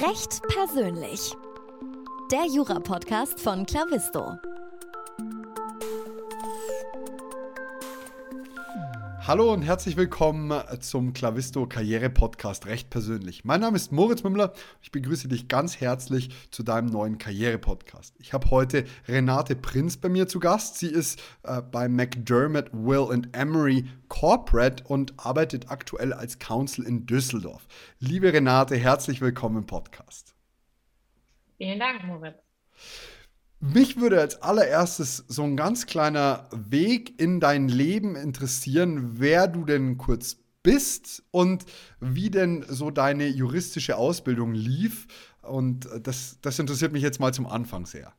Recht persönlich. Der Jura-Podcast von Clavisto. Hallo und herzlich willkommen zum Clavisto Karriere Podcast Recht persönlich. Mein Name ist Moritz Mümmler. Ich begrüße dich ganz herzlich zu deinem neuen Karriere Podcast. Ich habe heute Renate Prinz bei mir zu Gast. Sie ist äh, bei McDermott, Will and Emery Corporate und arbeitet aktuell als Counsel in Düsseldorf. Liebe Renate, herzlich willkommen im Podcast. Vielen Dank, Moritz. Mich würde als allererstes so ein ganz kleiner Weg in dein Leben interessieren, wer du denn kurz bist und wie denn so deine juristische Ausbildung lief. Und das, das interessiert mich jetzt mal zum Anfang sehr.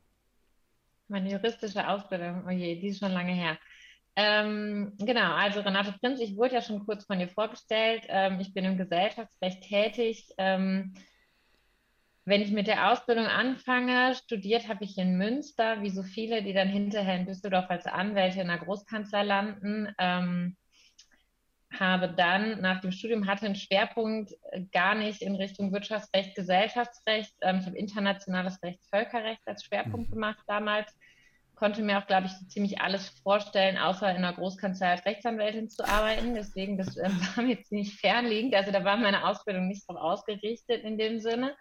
Meine juristische Ausbildung, oh je, die ist schon lange her. Ähm, genau, also Renate Prinz, ich wurde ja schon kurz von dir vorgestellt. Ähm, ich bin im Gesellschaftsrecht tätig. Ähm, wenn ich mit der Ausbildung anfange, studiert habe ich in Münster, wie so viele, die dann hinterher in Düsseldorf als Anwälte in der Großkanzlei landen. Ähm, habe dann nach dem Studium hatte einen Schwerpunkt gar nicht in Richtung Wirtschaftsrecht, Gesellschaftsrecht. Ähm, ich habe internationales Recht, Völkerrecht als Schwerpunkt mhm. gemacht damals. Konnte mir auch, glaube ich, so ziemlich alles vorstellen, außer in einer Großkanzlei als Rechtsanwältin zu arbeiten. Deswegen, das äh, war mir ziemlich fernliegend. Also da war meine Ausbildung nicht darauf ausgerichtet in dem Sinne.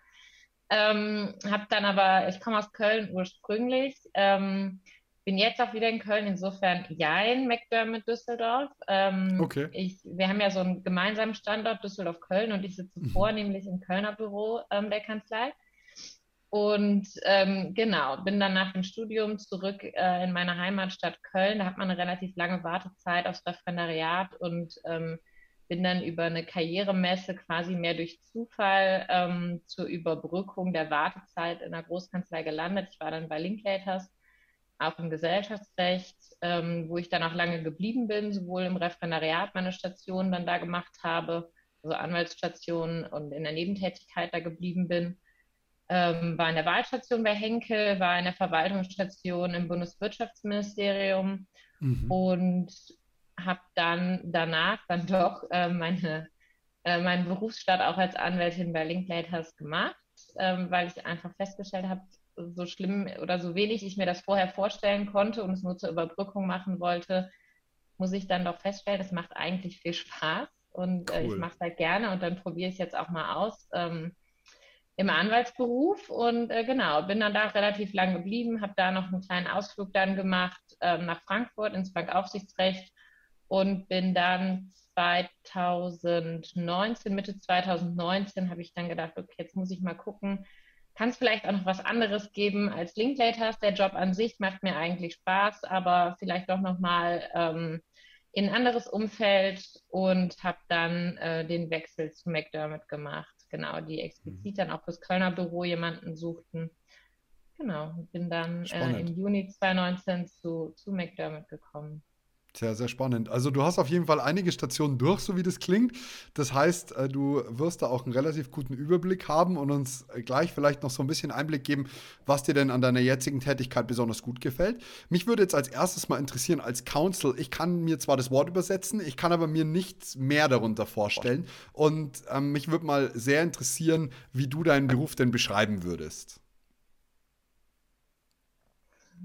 Ähm, habe dann aber, ich komme aus Köln ursprünglich, ähm, bin jetzt auch wieder in Köln, insofern ja in McDermott Düsseldorf. Ähm, okay. Ich, wir haben ja so einen gemeinsamen Standort Düsseldorf-Köln und ich sitze mhm. vornehmlich im Kölner Büro ähm, der Kanzlei. Und ähm, genau, bin dann nach dem Studium zurück äh, in meine Heimatstadt Köln. Da hat man eine relativ lange Wartezeit aufs Referendariat und ähm, bin dann über eine Karrieremesse quasi mehr durch Zufall ähm, zur Überbrückung der Wartezeit in der Großkanzlei gelandet. Ich war dann bei Linklaters, auch im Gesellschaftsrecht, ähm, wo ich dann auch lange geblieben bin, sowohl im Referendariat meine Station dann da gemacht habe, also Anwaltsstation und in der Nebentätigkeit da geblieben bin. Ähm, war in der Wahlstation bei Henkel, war in der Verwaltungsstation im Bundeswirtschaftsministerium mhm. und habe dann danach dann doch äh, meine, äh, meinen Berufsstart auch als Anwältin bei Linklaters gemacht, ähm, weil ich einfach festgestellt habe, so schlimm oder so wenig ich mir das vorher vorstellen konnte und es nur zur Überbrückung machen wollte, muss ich dann doch feststellen, es macht eigentlich viel Spaß und cool. äh, ich mache es halt gerne und dann probiere ich es jetzt auch mal aus. Ähm, im Anwaltsberuf und äh, genau, bin dann da relativ lang geblieben, habe da noch einen kleinen Ausflug dann gemacht ähm, nach Frankfurt ins Bankaufsichtsrecht und bin dann 2019, Mitte 2019 habe ich dann gedacht, okay, jetzt muss ich mal gucken, kann es vielleicht auch noch was anderes geben als Linklaters. Der Job an sich macht mir eigentlich Spaß, aber vielleicht doch nochmal ähm, in ein anderes Umfeld und habe dann äh, den Wechsel zu McDermott gemacht. Genau, die explizit mhm. dann auch fürs Kölner Büro jemanden suchten. Genau, bin dann äh, im Juni 2019 zu, zu McDermott gekommen. Sehr, sehr spannend. Also du hast auf jeden Fall einige Stationen durch, so wie das klingt. Das heißt, äh, du wirst da auch einen relativ guten Überblick haben und uns gleich vielleicht noch so ein bisschen Einblick geben, was dir denn an deiner jetzigen Tätigkeit besonders gut gefällt. Mich würde jetzt als erstes mal interessieren, als Counsel, ich kann mir zwar das Wort übersetzen, ich kann aber mir nichts mehr darunter vorstellen. Und ähm, mich würde mal sehr interessieren, wie du deinen Beruf denn beschreiben würdest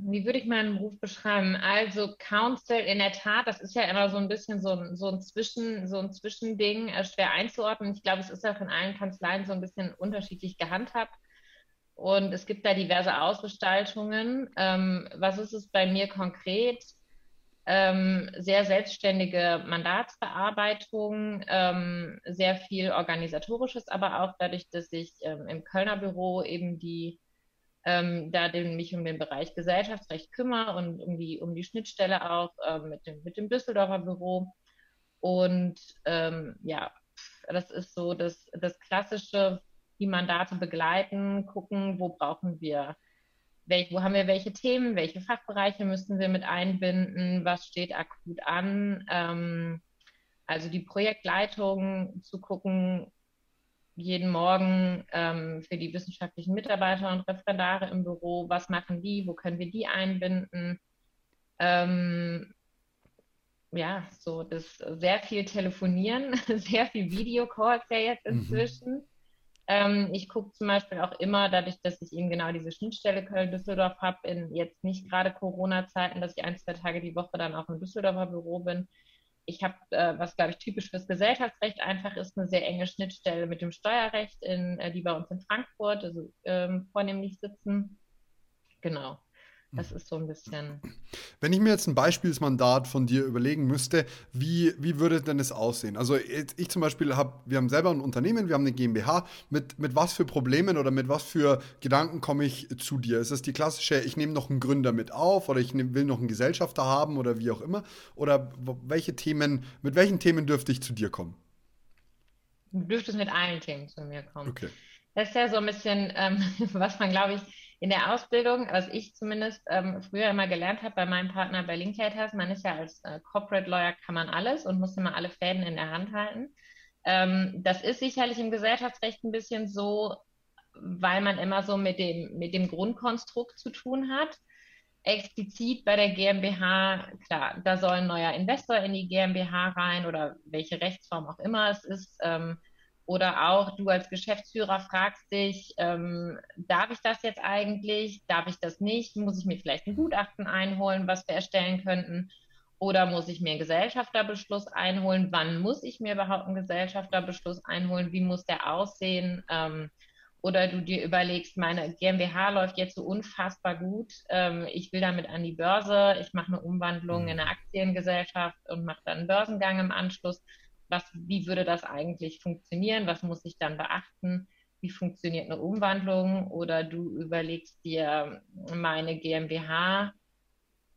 wie würde ich meinen Beruf beschreiben? Also Counsel in der Tat, das ist ja immer so ein bisschen so ein, so ein, Zwischen, so ein Zwischending, äh, schwer einzuordnen. Ich glaube, es ist auch in allen Kanzleien so ein bisschen unterschiedlich gehandhabt. Und es gibt da diverse Ausgestaltungen. Ähm, was ist es bei mir konkret? Ähm, sehr selbstständige Mandatsbearbeitung, ähm, sehr viel organisatorisches, aber auch dadurch, dass ich ähm, im Kölner Büro eben die ähm, da den, mich um den Bereich Gesellschaftsrecht kümmere und um die, um die Schnittstelle auch ähm, mit, dem, mit dem Düsseldorfer Büro. Und ähm, ja, das ist so das, das klassische, die Mandate begleiten, gucken, wo brauchen wir, welch, wo haben wir welche Themen, welche Fachbereiche müssen wir mit einbinden, was steht akut an. Ähm, also die Projektleitung zu gucken, jeden Morgen ähm, für die wissenschaftlichen Mitarbeiter und Referendare im Büro, was machen die, wo können wir die einbinden. Ähm, ja, so das sehr viel telefonieren, sehr viel Videocalls ja jetzt mhm. inzwischen. Mhm. Ähm, ich gucke zum Beispiel auch immer, dadurch, dass ich eben genau diese Schnittstelle Köln-Düsseldorf habe, in jetzt nicht gerade Corona-Zeiten, dass ich ein, zwei Tage die Woche dann auch im Düsseldorfer Büro bin. Ich habe, äh, was glaube ich typisch fürs Gesellschaftsrecht einfach ist, eine sehr enge Schnittstelle mit dem Steuerrecht, in, äh, die bei uns in Frankfurt also, ähm, vornehmlich sitzen. Genau. Das ist so ein bisschen. Wenn ich mir jetzt ein Beispielsmandat von dir überlegen müsste, wie, wie würde denn es aussehen? Also ich zum Beispiel habe, wir haben selber ein Unternehmen, wir haben eine GmbH. Mit, mit was für Problemen oder mit was für Gedanken komme ich zu dir? Ist es die klassische, ich nehme noch einen Gründer mit auf oder ich nehm, will noch einen Gesellschafter haben oder wie auch immer? Oder welche Themen, mit welchen Themen dürfte ich zu dir kommen? Du dürftest mit allen Themen zu mir kommen. Okay. Das ist ja so ein bisschen, ähm, was man, glaube ich, in der Ausbildung, was ich zumindest ähm, früher immer gelernt habe bei meinem Partner bei Linklaters, man ist ja als äh, Corporate Lawyer kann man alles und muss immer alle Fäden in der Hand halten. Ähm, das ist sicherlich im Gesellschaftsrecht ein bisschen so, weil man immer so mit dem, mit dem Grundkonstrukt zu tun hat. Explizit bei der GmbH, klar, da soll ein neuer Investor in die GmbH rein oder welche Rechtsform auch immer es ist. Ähm, oder auch du als Geschäftsführer fragst dich, ähm, darf ich das jetzt eigentlich? Darf ich das nicht? Muss ich mir vielleicht ein Gutachten einholen, was wir erstellen könnten? Oder muss ich mir einen Gesellschafterbeschluss einholen? Wann muss ich mir überhaupt einen Gesellschafterbeschluss einholen? Wie muss der aussehen? Ähm, oder du dir überlegst, meine GmbH läuft jetzt so unfassbar gut. Ähm, ich will damit an die Börse. Ich mache eine Umwandlung in eine Aktiengesellschaft und mache dann einen Börsengang im Anschluss was, wie würde das eigentlich funktionieren? Was muss ich dann beachten? Wie funktioniert eine Umwandlung? Oder du überlegst dir, meine GmbH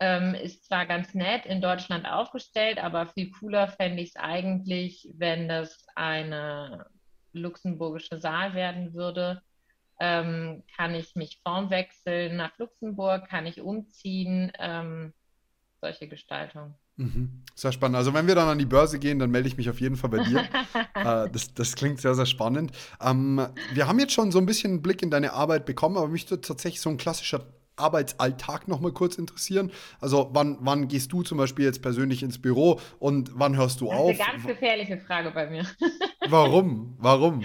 ähm, ist zwar ganz nett in Deutschland aufgestellt, aber viel cooler fände ich es eigentlich, wenn das eine luxemburgische Saal werden würde. Ähm, kann ich mich formwechseln nach Luxemburg? Kann ich umziehen? Ähm, solche Gestaltung. Mhm. Sehr spannend. Also wenn wir dann an die Börse gehen, dann melde ich mich auf jeden Fall bei dir. äh, das, das, klingt sehr, sehr spannend. Ähm, wir haben jetzt schon so ein bisschen einen Blick in deine Arbeit bekommen, aber mich würde tatsächlich so ein klassischer Arbeitsalltag noch mal kurz interessieren. Also wann, wann gehst du zum Beispiel jetzt persönlich ins Büro und wann hörst du das auf? Das ist eine ganz gefährliche Frage bei mir. Warum? Warum?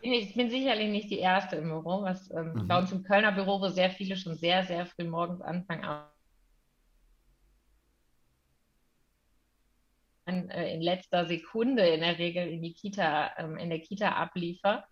Ich bin sicherlich nicht die Erste im Büro, was ähm, mhm. bei uns im Kölner Büro, wo sehr viele schon sehr, sehr früh morgens anfangen, äh, in letzter Sekunde in der Regel in die Kita, ähm, in der Kita abliefer.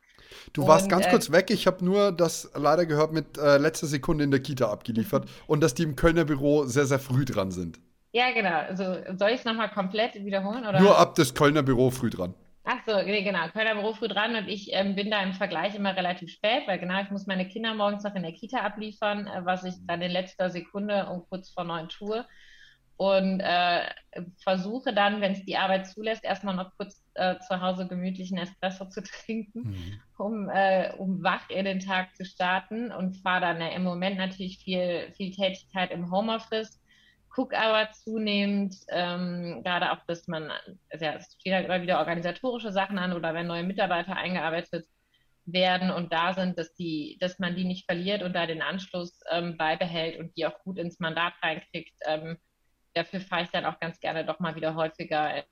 Du und, warst ganz äh, kurz weg. Ich habe nur das leider gehört mit äh, letzter Sekunde in der Kita abgeliefert mhm. und dass die im Kölner Büro sehr, sehr früh dran sind. Ja, genau. Also soll ich es nochmal komplett wiederholen? Oder? Nur ab das Kölner Büro früh dran. Ach so, nee, genau. Kölner Büro früh dran und ich ähm, bin da im Vergleich immer relativ spät, weil genau, ich muss meine Kinder morgens noch in der Kita abliefern, äh, was ich dann in letzter Sekunde um kurz vor neun tue und äh, versuche dann, wenn es die Arbeit zulässt, erstmal noch kurz äh, zu Hause gemütlichen Espresso zu trinken, mhm. um, äh, um wach in den Tag zu starten und fahre dann im Moment natürlich viel, viel Tätigkeit im Homeoffice, gucke aber zunehmend, ähm, gerade auch, dass man, also ja, es stehen halt immer wieder organisatorische Sachen an oder wenn neue Mitarbeiter eingearbeitet werden und da sind, dass die, dass man die nicht verliert und da den Anschluss ähm, beibehält und die auch gut ins Mandat reinkriegt, ähm, dafür fahre ich dann auch ganz gerne doch mal wieder häufiger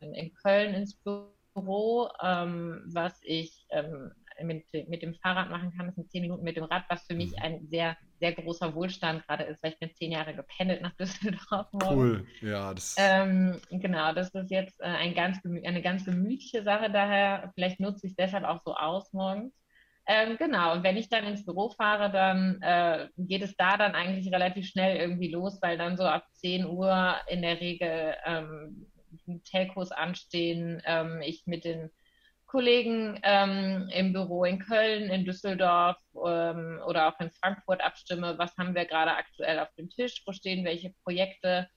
in, in Köln ins Büro, ähm, was ich ähm, mit, mit, dem Fahrrad machen kann. Das sind zehn Minuten mit dem Rad, was für mich mhm. ein sehr, sehr großer Wohlstand gerade ist, weil ich bin zehn Jahre gependelt nach Düsseldorf. Cool, ja. Das ähm, genau, das ist jetzt äh, ein ganz, eine ganz gemütliche Sache, daher vielleicht nutze ich es deshalb auch so aus morgens. Ähm, genau, und wenn ich dann ins Büro fahre, dann äh, geht es da dann eigentlich relativ schnell irgendwie los, weil dann so ab 10 Uhr in der Regel ähm, Telcos anstehen, ähm, ich mit den Kollegen ähm, im Büro in Köln, in Düsseldorf ähm, oder auch in Frankfurt abstimme, was haben wir gerade aktuell auf dem Tisch, wo stehen welche Projekte,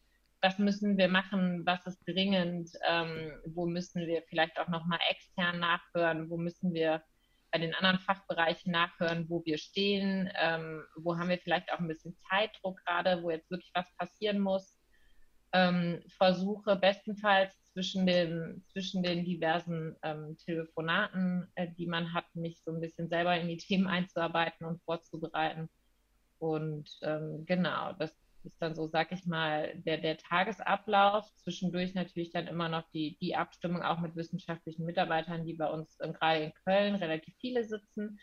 was müssen wir machen, was ist dringend, ähm, wo müssen wir vielleicht auch nochmal extern nachhören, wo müssen wir bei den anderen Fachbereichen nachhören, wo wir stehen, ähm, wo haben wir vielleicht auch ein bisschen Zeitdruck gerade, wo jetzt wirklich was passieren muss. Ähm, versuche bestenfalls zwischen den, zwischen den diversen ähm, Telefonaten, äh, die man hat, mich so ein bisschen selber in die Themen einzuarbeiten und vorzubereiten. Und ähm, genau, das ist dann so, sag ich mal, der, der Tagesablauf. Zwischendurch natürlich dann immer noch die, die Abstimmung auch mit wissenschaftlichen Mitarbeitern, die bei uns ähm, gerade in Köln relativ viele sitzen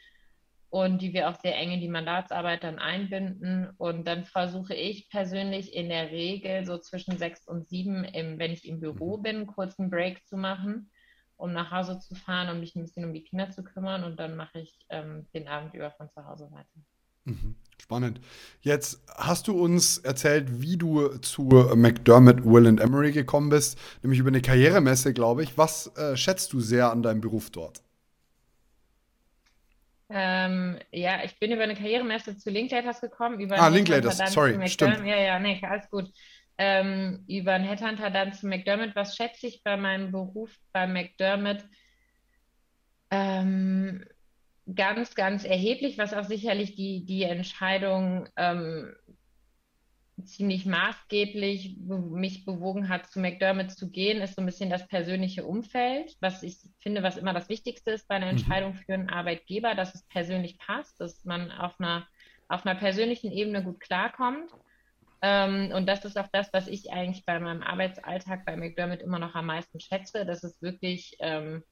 und die wir auch sehr eng in die Mandatsarbeit dann einbinden. Und dann versuche ich persönlich in der Regel so zwischen sechs und sieben, im, wenn ich im Büro mhm. bin, einen kurzen Break zu machen, um nach Hause zu fahren, um mich ein bisschen um die Kinder zu kümmern. Und dann mache ich ähm, den Abend über von zu Hause weiter. Mhm. Spannend. Jetzt hast du uns erzählt, wie du zu McDermott, Will and Emery gekommen bist, nämlich über eine Karrieremesse, glaube ich. Was äh, schätzt du sehr an deinem Beruf dort? Ähm, ja, ich bin über eine Karrieremesse zu Linklaters gekommen. Über ah, Linklaters, sorry, stimmt. Ja, ja, nee, alles gut. Ähm, über einen Headhunter dann zu McDermott. Was schätze ich bei meinem Beruf bei McDermott? Ähm, ganz, ganz erheblich, was auch sicherlich die, die Entscheidung ähm, ziemlich maßgeblich mich bewogen hat, zu McDermott zu gehen, ist so ein bisschen das persönliche Umfeld, was ich finde, was immer das Wichtigste ist bei einer mhm. Entscheidung für einen Arbeitgeber, dass es persönlich passt, dass man auf einer, auf einer persönlichen Ebene gut klarkommt. Ähm, und das ist auch das, was ich eigentlich bei meinem Arbeitsalltag bei McDermott immer noch am meisten schätze, dass es wirklich ähm,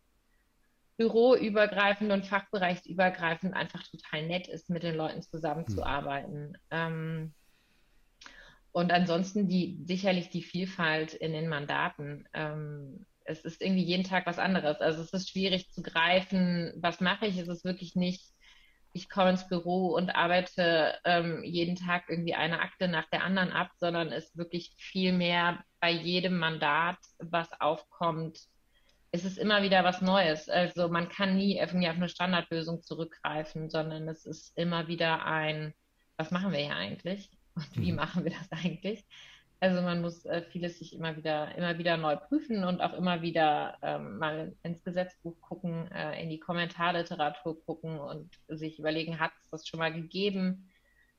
büroübergreifend und fachbereichsübergreifend einfach total nett ist, mit den Leuten zusammenzuarbeiten. Mhm. Und ansonsten die sicherlich die Vielfalt in den Mandaten. Ähm, es ist irgendwie jeden Tag was anderes. Also es ist schwierig zu greifen, was mache ich. Es ist wirklich nicht, ich komme ins Büro und arbeite ähm, jeden Tag irgendwie eine Akte nach der anderen ab, sondern es ist wirklich viel mehr bei jedem Mandat, was aufkommt, es ist immer wieder was Neues. Also man kann nie irgendwie auf eine Standardlösung zurückgreifen, sondern es ist immer wieder ein, was machen wir hier eigentlich? Und wie mhm. machen wir das eigentlich? Also man muss äh, vieles sich immer wieder, immer wieder neu prüfen und auch immer wieder ähm, mal ins Gesetzbuch gucken, äh, in die Kommentarliteratur gucken und sich überlegen, hat es das schon mal gegeben?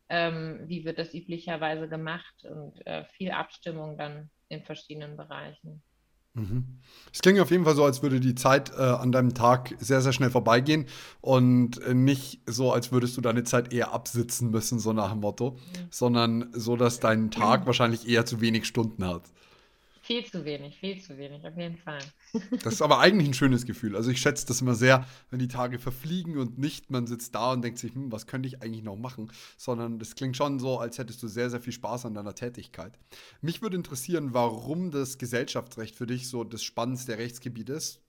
Ähm, wie wird das üblicherweise gemacht? Und äh, viel Abstimmung dann in verschiedenen Bereichen. Mhm. Es klingt auf jeden Fall so, als würde die Zeit äh, an deinem Tag sehr, sehr schnell vorbeigehen und äh, nicht so, als würdest du deine Zeit eher absitzen müssen, so nach dem Motto, mhm. sondern so, dass dein Tag mhm. wahrscheinlich eher zu wenig Stunden hat. Viel zu wenig, viel zu wenig, auf jeden Fall. das ist aber eigentlich ein schönes Gefühl. Also ich schätze das immer sehr, wenn die Tage verfliegen und nicht man sitzt da und denkt sich, hm, was könnte ich eigentlich noch machen, sondern das klingt schon so, als hättest du sehr, sehr viel Spaß an deiner Tätigkeit. Mich würde interessieren, warum das Gesellschaftsrecht für dich so das spannendste Rechtsgebiet ist.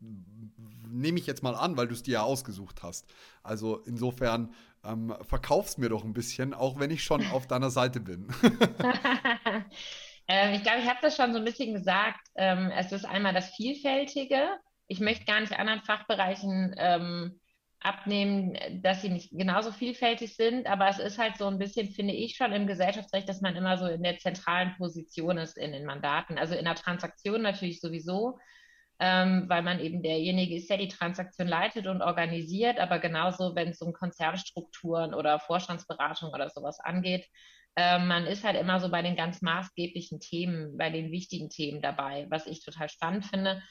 Nehme ich jetzt mal an, weil du es dir ja ausgesucht hast. Also insofern ähm, verkauf's mir doch ein bisschen, auch wenn ich schon auf deiner Seite bin. Ähm, ich glaube, ich habe das schon so ein bisschen gesagt. Ähm, es ist einmal das Vielfältige. Ich möchte gar nicht anderen Fachbereichen ähm, abnehmen, dass sie nicht genauso vielfältig sind, aber es ist halt so ein bisschen, finde ich schon im Gesellschaftsrecht, dass man immer so in der zentralen Position ist in den Mandaten. Also in der Transaktion natürlich sowieso, ähm, weil man eben derjenige ist, der die Transaktion leitet und organisiert, aber genauso, wenn es um Konzernstrukturen oder Vorstandsberatung oder sowas angeht, man ist halt immer so bei den ganz maßgeblichen Themen, bei den wichtigen Themen dabei, was ich total spannend finde.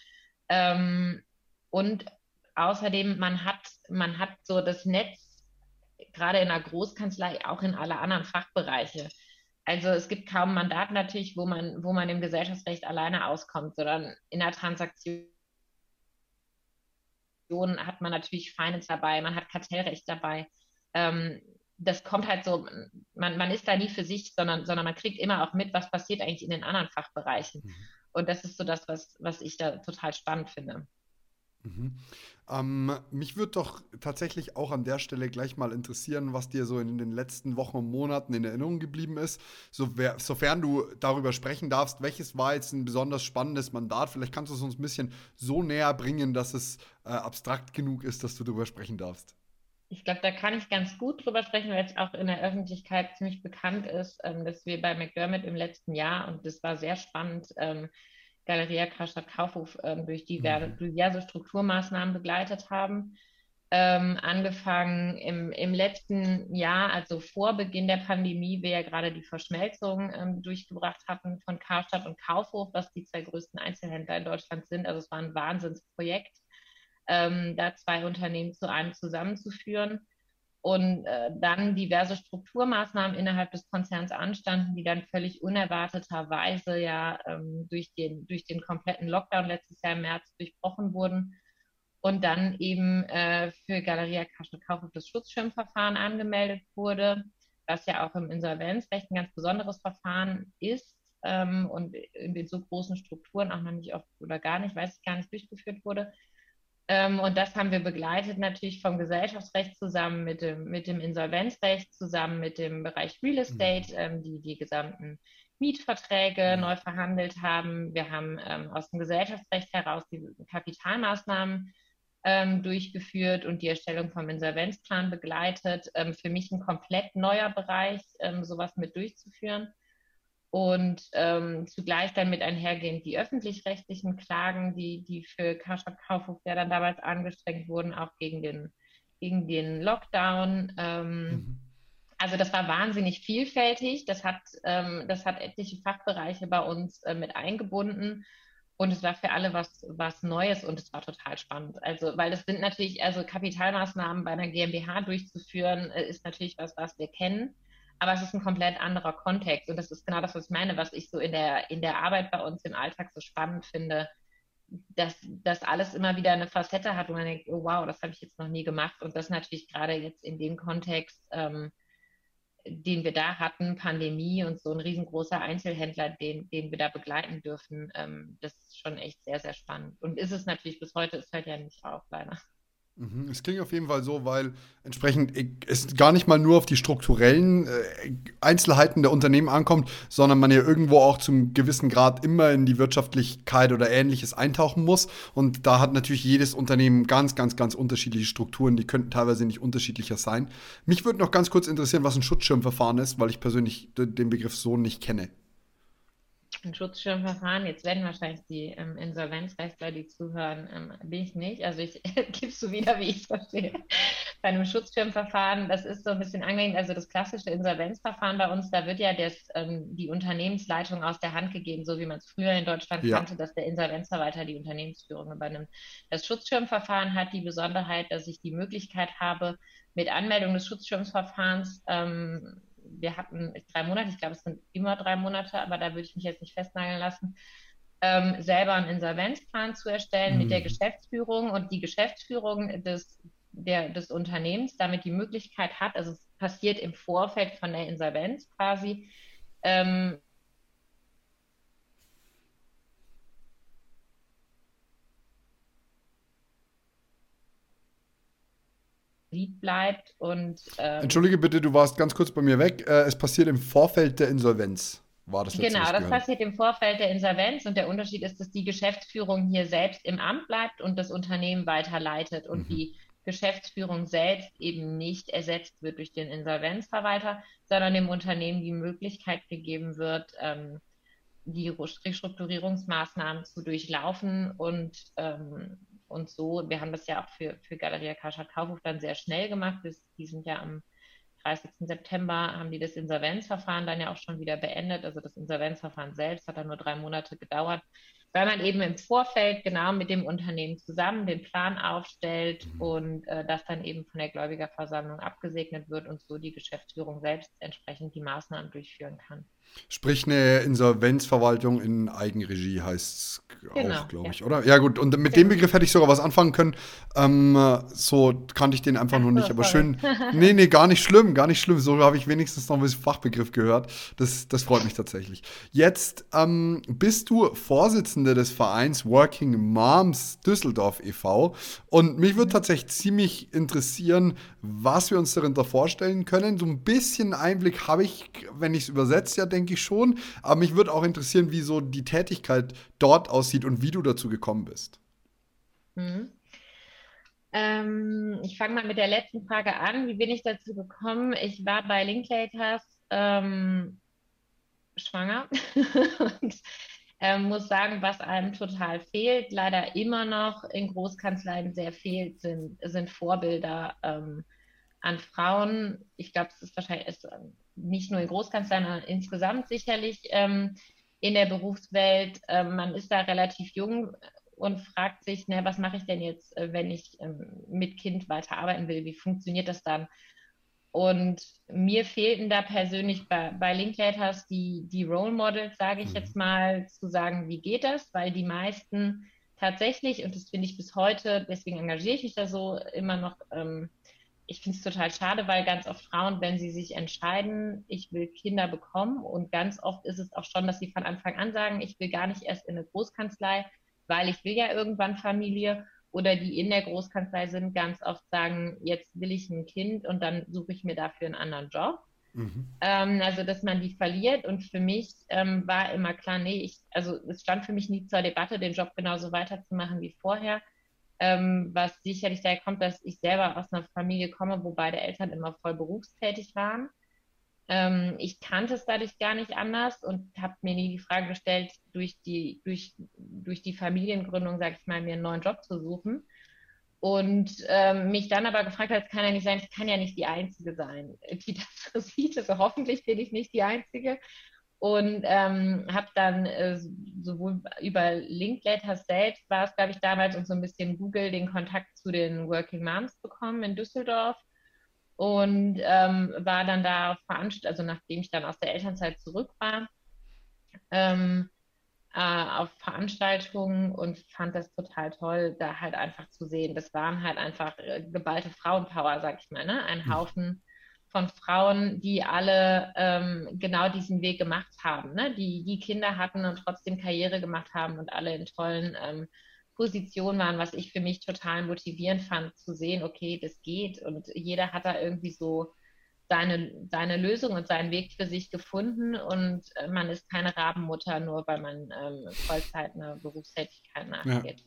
Ähm, und außerdem, man hat, man hat so das Netz, gerade in der Großkanzlei, auch in alle anderen Fachbereiche. Also es gibt kaum Mandat natürlich, wo man, wo man im Gesellschaftsrecht alleine auskommt, sondern in der Transaktion hat man natürlich Finance dabei, man hat Kartellrecht dabei. Das kommt halt so, man, man ist da nie für sich, sondern, sondern man kriegt immer auch mit, was passiert eigentlich in den anderen Fachbereichen. Mhm. Und das ist so das, was, was ich da total spannend finde. Mhm. Ähm, mich würde doch tatsächlich auch an der Stelle gleich mal interessieren, was dir so in den letzten Wochen und Monaten in Erinnerung geblieben ist. So, wer, sofern du darüber sprechen darfst, welches war jetzt ein besonders spannendes Mandat? Vielleicht kannst du es uns ein bisschen so näher bringen, dass es äh, abstrakt genug ist, dass du darüber sprechen darfst ich glaube, da kann ich ganz gut drüber sprechen, weil es auch in der Öffentlichkeit ziemlich bekannt ist, ähm, dass wir bei McDermott im letzten Jahr, und das war sehr spannend, ähm, Galeria Karstadt Kaufhof ähm, durch diverse, mhm. diverse, Strukturmaßnahmen begleitet haben. Ähm, angefangen im, im, letzten Jahr, also vor Beginn der Pandemie, wir ja gerade die Verschmelzung ähm, durchgebracht hatten von Karstadt und Kaufhof, was die zwei größten Einzelhändler in Deutschland sind. Also es war ein Wahnsinnsprojekt ähm, da zwei Unternehmen zu einem zusammenzuführen. und äh, dann diverse Strukturmaßnahmen innerhalb des Konzerns anstanden, die dann völlig unerwarteterweise ja ähm, durch, den, durch den kompletten Lockdown letztes Jahr im März durchbrochen wurden und dann eben äh, für Galeria Kaufhof das Schutzschirmverfahren angemeldet wurde, was ja auch im Insolvenzrecht ein ganz besonderes Verfahren ist ähm, und in so großen Strukturen auch noch nicht oft oder gar nicht, weiß ich gar nicht, durchgeführt wurde. Ähm, und das haben wir begleitet natürlich vom Gesellschaftsrecht zusammen mit dem, mit dem Insolvenzrecht, zusammen mit dem Bereich Real Estate, mhm. die die gesamten Mietverträge mhm. neu verhandelt haben. Wir haben ähm, aus dem Gesellschaftsrecht heraus die Kapitalmaßnahmen ähm, durchgeführt und die Erstellung vom Insolvenzplan begleitet. Ähm, für mich ein komplett neuer Bereich, ähm, sowas mit durchzuführen. Und ähm, zugleich dann mit einhergehend die öffentlich-rechtlichen Klagen, die, die für Karstadt Kaufhof ja dann damals angestrengt wurden, auch gegen den, gegen den Lockdown. Ähm, mhm. Also das war wahnsinnig vielfältig. Das hat, ähm, das hat etliche Fachbereiche bei uns äh, mit eingebunden. Und es war für alle was, was Neues und es war total spannend. Also, weil das sind natürlich, also Kapitalmaßnahmen bei einer GmbH durchzuführen, äh, ist natürlich was, was wir kennen. Aber es ist ein komplett anderer Kontext. Und das ist genau das, was ich meine, was ich so in der, in der Arbeit bei uns im Alltag so spannend finde, dass das alles immer wieder eine Facette hat, wo man denkt, oh wow, das habe ich jetzt noch nie gemacht. Und das natürlich gerade jetzt in dem Kontext, ähm, den wir da hatten, Pandemie und so ein riesengroßer Einzelhändler, den, den wir da begleiten dürfen, ähm, das ist schon echt sehr, sehr spannend. Und ist es natürlich bis heute, es hört ja nicht auf, leider. Mhm, es klingt auf jeden Fall so, weil entsprechend es gar nicht mal nur auf die strukturellen äh, Einzelheiten der Unternehmen ankommt, sondern man ja irgendwo auch zum gewissen Grad immer in die Wirtschaftlichkeit oder ähnliches eintauchen muss. Und da hat natürlich jedes Unternehmen ganz, ganz, ganz unterschiedliche Strukturen. Die könnten teilweise nicht unterschiedlicher sein. Mich würde noch ganz kurz interessieren, was ein Schutzschirmverfahren ist, weil ich persönlich den Begriff so nicht kenne ein Schutzschirmverfahren, jetzt werden wahrscheinlich die ähm, Insolvenzrechtler, die zuhören, ähm, bin ich nicht. Also ich gibst du wieder, wie ich es verstehe. Bei einem Schutzschirmverfahren, das ist so ein bisschen angelehnt, also das klassische Insolvenzverfahren bei uns, da wird ja das, ähm, die Unternehmensleitung aus der Hand gegeben, so wie man es früher in Deutschland ja. kannte, dass der Insolvenzverwalter die Unternehmensführung übernimmt. Das Schutzschirmverfahren hat die Besonderheit, dass ich die Möglichkeit habe, mit Anmeldung des Schutzschirmverfahrens ähm, wir hatten drei Monate, ich glaube, es sind immer drei Monate, aber da würde ich mich jetzt nicht festnageln lassen, ähm, selber einen Insolvenzplan zu erstellen mhm. mit der mhm. Geschäftsführung und die Geschäftsführung des, der, des Unternehmens damit die Möglichkeit hat, also es passiert im Vorfeld von der Insolvenz quasi, ähm, Lied bleibt und ähm, Entschuldige bitte, du warst ganz kurz bei mir weg. Äh, es passiert im Vorfeld der Insolvenz. War das genau, das passiert im Vorfeld der Insolvenz und der Unterschied ist, dass die Geschäftsführung hier selbst im Amt bleibt und das Unternehmen weiterleitet und mhm. die Geschäftsführung selbst eben nicht ersetzt wird durch den Insolvenzverwalter, sondern dem Unternehmen die Möglichkeit gegeben wird, ähm, die Restrukturierungsmaßnahmen zu durchlaufen und ähm, und so. Wir haben das ja auch für, für Galeria Karstadt Kaufhof dann sehr schnell gemacht. Das, die sind ja am 30. September haben die das Insolvenzverfahren dann ja auch schon wieder beendet. Also das Insolvenzverfahren selbst hat dann nur drei Monate gedauert, weil man eben im Vorfeld genau mit dem Unternehmen zusammen den Plan aufstellt mhm. und äh, das dann eben von der Gläubigerversammlung abgesegnet wird und so die Geschäftsführung selbst entsprechend die Maßnahmen durchführen kann. Sprich, eine Insolvenzverwaltung in Eigenregie heißt es genau, auch, glaube ich, ja. oder? Ja, gut, und mit dem Begriff hätte ich sogar was anfangen können. Ähm, so kannte ich den einfach Ach, noch nicht, aber schön. Nee, nee, gar nicht schlimm, gar nicht schlimm. So habe ich wenigstens noch ein bisschen Fachbegriff gehört. Das, das freut mich tatsächlich. Jetzt ähm, bist du Vorsitzende des Vereins Working Moms Düsseldorf e.V. Und mich würde tatsächlich ziemlich interessieren, was wir uns darunter vorstellen können. So ein bisschen Einblick habe ich, wenn ich es übersetze, ja, denke ich schon. Aber mich würde auch interessieren, wie so die Tätigkeit dort aussieht und wie du dazu gekommen bist. Mhm. Ähm, ich fange mal mit der letzten Frage an. Wie bin ich dazu gekommen? Ich war bei Linklaters ähm, schwanger und ähm, muss sagen, was einem total fehlt, leider immer noch in Großkanzleien sehr fehlt, sind, sind Vorbilder ähm, an Frauen. Ich glaube, es ist wahrscheinlich ähm, nicht nur in Großkanzleien, sondern insgesamt sicherlich ähm, in der Berufswelt. Ähm, man ist da relativ jung und fragt sich, na, was mache ich denn jetzt, äh, wenn ich ähm, mit Kind weiterarbeiten will? Wie funktioniert das dann? und mir fehlten da persönlich bei, bei Linklaters die, die Role Models, sage ich mhm. jetzt mal, zu sagen, wie geht das? Weil die meisten tatsächlich, und das finde ich bis heute, deswegen engagiere ich mich da so immer noch, ähm, ich finde es total schade, weil ganz oft Frauen, wenn sie sich entscheiden, ich will Kinder bekommen, und ganz oft ist es auch schon, dass sie von Anfang an sagen, ich will gar nicht erst in eine Großkanzlei, weil ich will ja irgendwann Familie oder die in der Großkanzlei sind, ganz oft sagen, jetzt will ich ein Kind und dann suche ich mir dafür einen anderen Job. Mhm. Ähm, also, dass man die verliert. Und für mich ähm, war immer klar, nee, ich, also es stand für mich nie zur Debatte, den Job genauso weiterzumachen wie vorher. Ähm, was sicherlich daher kommt, dass ich selber aus einer Familie komme, wo beide Eltern immer voll berufstätig waren. Ähm, ich kannte es dadurch gar nicht anders und habe mir nie die Frage gestellt, durch die, durch, durch die Familiengründung, sage ich mal, mir einen neuen Job zu suchen. Und ähm, mich dann aber gefragt hat, es kann ja nicht sein, ich kann ja nicht die Einzige sein, die das so sieht. Also hoffentlich bin ich nicht die Einzige. Und ähm, habe dann äh, sowohl über Linkletters selbst war es, glaube ich, damals und so ein bisschen Google den Kontakt zu den Working Moms bekommen in Düsseldorf und ähm, war dann da auf Veranstaltungen, also nachdem ich dann aus der Elternzeit zurück war, ähm, äh, auf Veranstaltungen und fand das total toll, da halt einfach zu sehen. Das waren halt einfach äh, geballte Frauenpower, sag ich mal, ne? Ein mhm. Haufen von Frauen, die alle ähm, genau diesen Weg gemacht haben, ne? die, die Kinder hatten und trotzdem Karriere gemacht haben und alle in tollen ähm, Position waren, was ich für mich total motivierend fand, zu sehen, okay, das geht und jeder hat da irgendwie so seine, seine Lösung und seinen Weg für sich gefunden und äh, man ist keine Rabenmutter, nur weil man ähm, Vollzeit eine Berufstätigkeit nachgeht. Ja.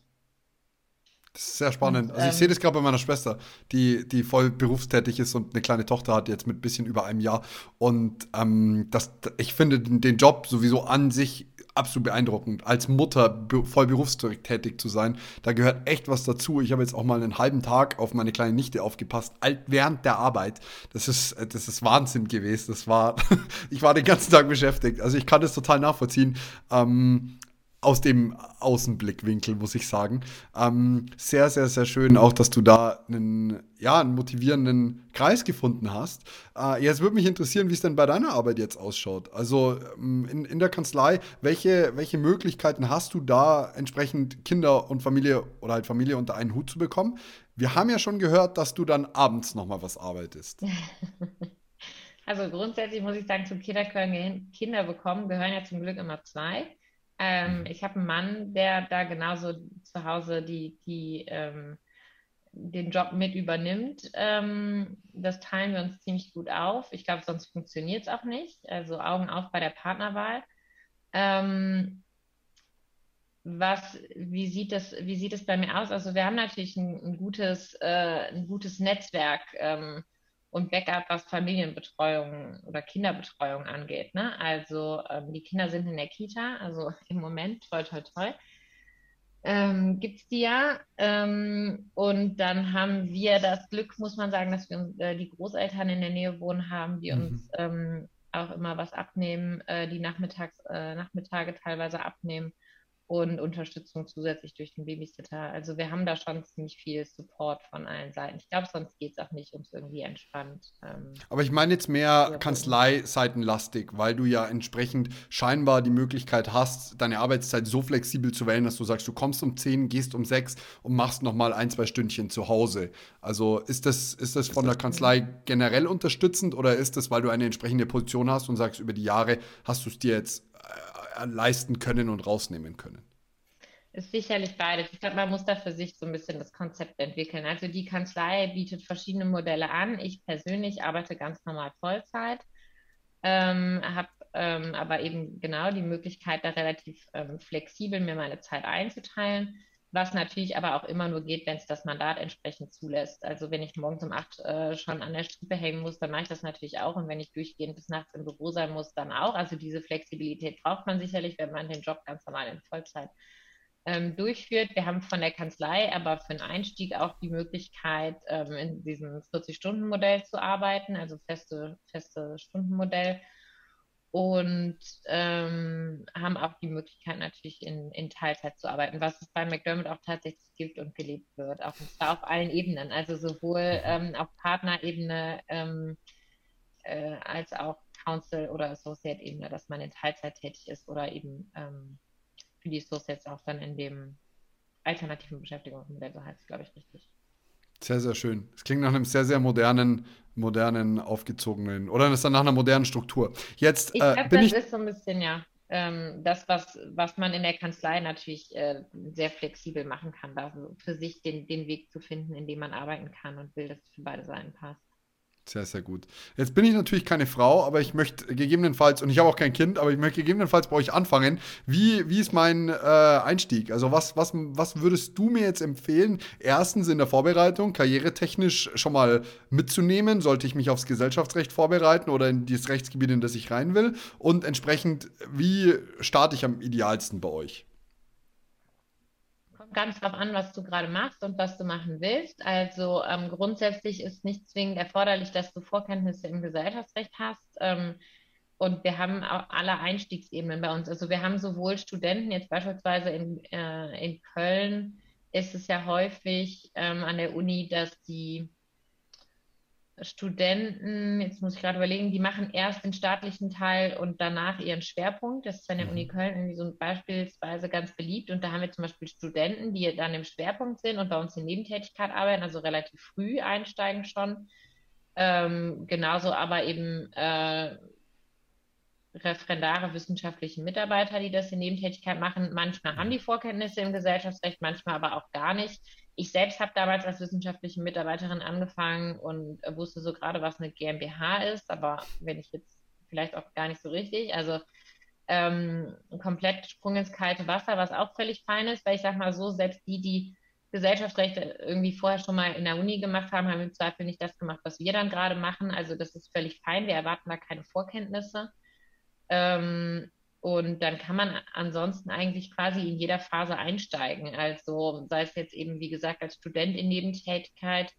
Sehr spannend. Also ich ähm, sehe das gerade bei meiner Schwester, die, die voll berufstätig ist und eine kleine Tochter hat, jetzt mit ein bisschen über einem Jahr. Und ähm, das, ich finde den Job sowieso an sich absolut beeindruckend, als Mutter voll berufstätig zu sein. Da gehört echt was dazu. Ich habe jetzt auch mal einen halben Tag auf meine kleine Nichte aufgepasst, während der Arbeit. Das ist, das ist Wahnsinn gewesen. Das war, ich war den ganzen Tag beschäftigt. Also ich kann das total nachvollziehen. Ähm, aus dem Außenblickwinkel, muss ich sagen. Ähm, sehr, sehr, sehr schön auch, dass du da einen, ja, einen motivierenden Kreis gefunden hast. Äh, jetzt würde mich interessieren, wie es denn bei deiner Arbeit jetzt ausschaut. Also ähm, in, in der Kanzlei, welche, welche Möglichkeiten hast du da entsprechend Kinder und Familie oder halt Familie unter einen Hut zu bekommen? Wir haben ja schon gehört, dass du dann abends nochmal was arbeitest. Also grundsätzlich muss ich sagen, zum Kinderköln Kinder bekommen gehören ja zum Glück immer zwei. Ähm, mhm. ich habe einen Mann, der da genauso zu Hause die, die, ähm, den Job mit übernimmt. Ähm, das teilen wir uns ziemlich gut auf. Ich glaube, sonst funktioniert es auch nicht. Also Augen auf bei der Partnerwahl. Ähm, was, wie sieht das, wie sieht es bei mir aus? Also wir haben natürlich ein, ein gutes, äh, ein gutes Netzwerk ähm, und Backup, was Familienbetreuung oder Kinderbetreuung angeht. Ne? Also ähm, die Kinder sind in der Kita, also im Moment, toll, toll, toll. Ähm, gibt es die ja. Ähm, und dann haben wir das Glück, muss man sagen, dass wir uns, äh, die Großeltern in der Nähe wohnen haben, die mhm. uns ähm, auch immer was abnehmen, äh, die Nachmittags, äh, Nachmittage teilweise abnehmen und Unterstützung zusätzlich durch den Babysitter. Also wir haben da schon ziemlich viel Support von allen Seiten. Ich glaube, sonst geht es auch nicht ums irgendwie entspannt. Ähm, Aber ich meine jetzt mehr Kanzlei-Seitenlastig, weil du ja entsprechend scheinbar die Möglichkeit hast, deine Arbeitszeit so flexibel zu wählen, dass du sagst, du kommst um 10, gehst um 6 und machst nochmal ein, zwei Stündchen zu Hause. Also ist das, ist das von der Kanzlei generell unterstützend oder ist das, weil du eine entsprechende Position hast und sagst, über die Jahre hast du es dir jetzt leisten können und rausnehmen können? Ist sicherlich beides. Ich glaube, man muss da für sich so ein bisschen das Konzept entwickeln. Also die Kanzlei bietet verschiedene Modelle an. Ich persönlich arbeite ganz normal Vollzeit, ähm, habe ähm, aber eben genau die Möglichkeit, da relativ ähm, flexibel mir meine Zeit einzuteilen was natürlich aber auch immer nur geht, wenn es das Mandat entsprechend zulässt. Also wenn ich morgens um acht äh, schon an der Strippe hängen muss, dann mache ich das natürlich auch. Und wenn ich durchgehend bis nachts im Büro sein muss, dann auch. Also diese Flexibilität braucht man sicherlich, wenn man den Job ganz normal in Vollzeit ähm, durchführt. Wir haben von der Kanzlei aber für den Einstieg auch die Möglichkeit, ähm, in diesem 40-Stunden-Modell zu arbeiten, also feste, feste Stundenmodell und ähm, haben auch die Möglichkeit natürlich in, in Teilzeit zu arbeiten, was es bei McDermott auch tatsächlich gibt und gelebt wird, auch und zwar auf allen Ebenen, also sowohl ähm, auf Partnerebene, ähm, äh, als auch Council oder Associate-Ebene, dass man in Teilzeit tätig ist oder eben ähm, für die Associates auch dann in dem alternativen Beschäftigungsmodell, so heißt es, glaube ich, richtig. Sehr, sehr schön. Es klingt nach einem sehr, sehr modernen, modernen, aufgezogenen oder ist dann nach einer modernen Struktur. Jetzt ich äh, glaub, bin das ich. ist so ein bisschen, ja, ähm, das, was, was man in der Kanzlei natürlich äh, sehr flexibel machen kann, da für sich den, den Weg zu finden, in dem man arbeiten kann und will, dass es für beide Seiten passt. Sehr, sehr gut. Jetzt bin ich natürlich keine Frau, aber ich möchte gegebenenfalls, und ich habe auch kein Kind, aber ich möchte gegebenenfalls bei euch anfangen. Wie, wie ist mein äh, Einstieg? Also was, was, was würdest du mir jetzt empfehlen, erstens in der Vorbereitung, karrieretechnisch schon mal mitzunehmen? Sollte ich mich aufs Gesellschaftsrecht vorbereiten oder in dieses Rechtsgebiet, in das ich rein will? Und entsprechend, wie starte ich am idealsten bei euch? Ganz drauf an, was du gerade machst und was du machen willst. Also ähm, grundsätzlich ist nicht zwingend erforderlich, dass du Vorkenntnisse im Gesellschaftsrecht hast. Ähm, und wir haben alle Einstiegsebenen bei uns. Also wir haben sowohl Studenten, jetzt beispielsweise in, äh, in Köln ist es ja häufig ähm, an der Uni, dass die Studenten, jetzt muss ich gerade überlegen, die machen erst den staatlichen Teil und danach ihren Schwerpunkt. Das ist an der Uni mhm. Köln irgendwie so beispielsweise ganz beliebt. Und da haben wir zum Beispiel Studenten, die dann im Schwerpunkt sind und bei uns in Nebentätigkeit arbeiten, also relativ früh einsteigen schon. Ähm, genauso aber eben äh, Referendare, wissenschaftliche Mitarbeiter, die das in Nebentätigkeit machen. Manchmal haben die Vorkenntnisse im Gesellschaftsrecht, manchmal aber auch gar nicht. Ich selbst habe damals als wissenschaftliche Mitarbeiterin angefangen und wusste so gerade, was eine GmbH ist, aber wenn ich jetzt vielleicht auch gar nicht so richtig. Also ähm, komplett Sprung ins kalte Wasser, was auch völlig fein ist, weil ich sage mal so, selbst die, die Gesellschaftsrechte irgendwie vorher schon mal in der Uni gemacht haben, haben im Zweifel nicht das gemacht, was wir dann gerade machen. Also das ist völlig fein. Wir erwarten da keine Vorkenntnisse. Ähm, und dann kann man ansonsten eigentlich quasi in jeder Phase einsteigen. Also sei es jetzt eben, wie gesagt, als Student in Nebentätigkeit,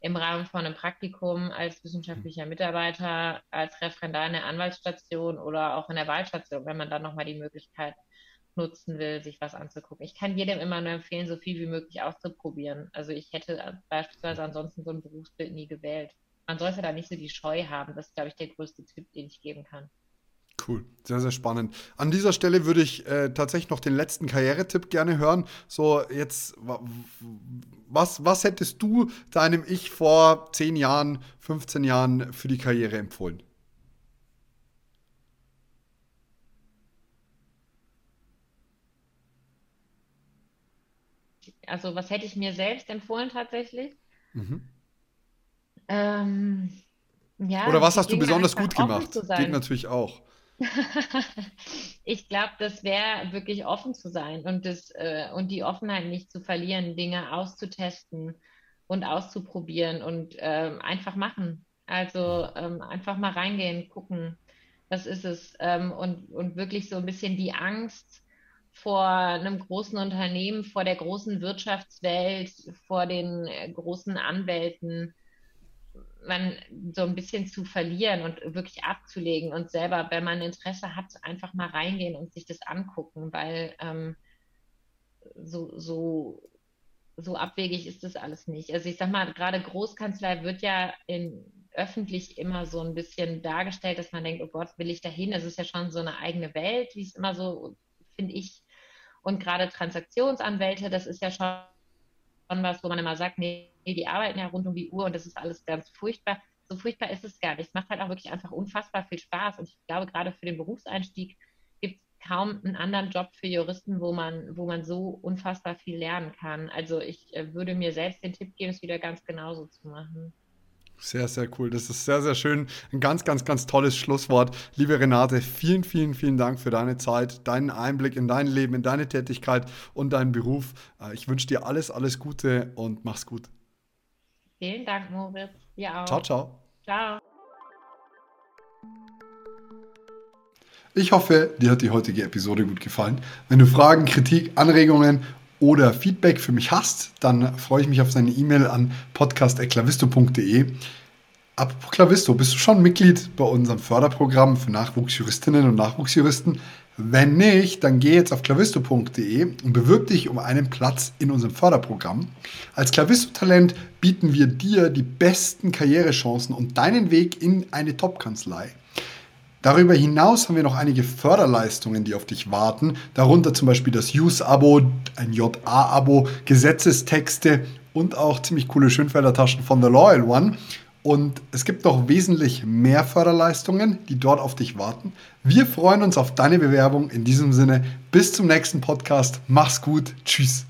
im Rahmen von einem Praktikum, als wissenschaftlicher Mitarbeiter, als Referendar in der Anwaltsstation oder auch in der Wahlstation, wenn man dann nochmal die Möglichkeit nutzen will, sich was anzugucken. Ich kann jedem immer nur empfehlen, so viel wie möglich auszuprobieren. Also ich hätte beispielsweise ansonsten so ein Berufsbild nie gewählt. Man sollte da nicht so die Scheu haben. Das ist, glaube ich, der größte Tipp, den ich geben kann. Cool, sehr, sehr spannend. An dieser Stelle würde ich äh, tatsächlich noch den letzten Karrieretipp gerne hören. So, jetzt, was, was hättest du deinem Ich vor 10 Jahren, 15 Jahren für die Karriere empfohlen? Also, was hätte ich mir selbst empfohlen tatsächlich? Mhm. Ähm, ja, Oder was hast du besonders gut gemacht? Geht natürlich auch. ich glaube, das wäre wirklich offen zu sein und, das, äh, und die Offenheit nicht zu verlieren, Dinge auszutesten und auszuprobieren und äh, einfach machen. Also ähm, einfach mal reingehen, gucken, was ist es. Ähm, und, und wirklich so ein bisschen die Angst vor einem großen Unternehmen, vor der großen Wirtschaftswelt, vor den äh, großen Anwälten man so ein bisschen zu verlieren und wirklich abzulegen und selber, wenn man Interesse hat, einfach mal reingehen und sich das angucken, weil ähm, so, so, so abwegig ist das alles nicht. Also ich sag mal, gerade Großkanzlei wird ja in, öffentlich immer so ein bisschen dargestellt, dass man denkt, oh Gott, will ich dahin? Es ist ja schon so eine eigene Welt, wie es immer so, finde ich. Und gerade Transaktionsanwälte, das ist ja schon was, wo man immer sagt, nee, die arbeiten ja rund um die Uhr und das ist alles ganz furchtbar. So furchtbar ist es gar nicht. Es macht halt auch wirklich einfach unfassbar viel Spaß. Und ich glaube, gerade für den Berufseinstieg gibt es kaum einen anderen Job für Juristen, wo man, wo man so unfassbar viel lernen kann. Also ich äh, würde mir selbst den Tipp geben, es wieder ganz genauso zu machen. Sehr, sehr cool. Das ist sehr, sehr schön. Ein ganz, ganz, ganz tolles Schlusswort. Liebe Renate, vielen, vielen, vielen Dank für deine Zeit, deinen Einblick in dein Leben, in deine Tätigkeit und deinen Beruf. Äh, ich wünsche dir alles, alles Gute und mach's gut. Vielen Dank, Moritz. Ja auch. Ciao, ciao. Ciao. Ich hoffe, dir hat die heutige Episode gut gefallen. Wenn du Fragen, Kritik, Anregungen oder Feedback für mich hast, dann freue ich mich auf deine E-Mail an podcast.klavisto.de. Apropos Klavisto, bist du schon Mitglied bei unserem Förderprogramm für Nachwuchsjuristinnen und Nachwuchsjuristen? Wenn nicht, dann geh jetzt auf clavisto.de und bewirb dich um einen Platz in unserem Förderprogramm. Als Clavisto-Talent bieten wir dir die besten Karrierechancen und deinen Weg in eine Top-Kanzlei. Darüber hinaus haben wir noch einige Förderleistungen, die auf dich warten, darunter zum Beispiel das Use-Abo, ein JA-Abo, Gesetzestexte und auch ziemlich coole Schönfelder Taschen von The Loyal One. Und es gibt noch wesentlich mehr Förderleistungen, die dort auf dich warten. Wir freuen uns auf deine Bewerbung. In diesem Sinne, bis zum nächsten Podcast. Mach's gut. Tschüss.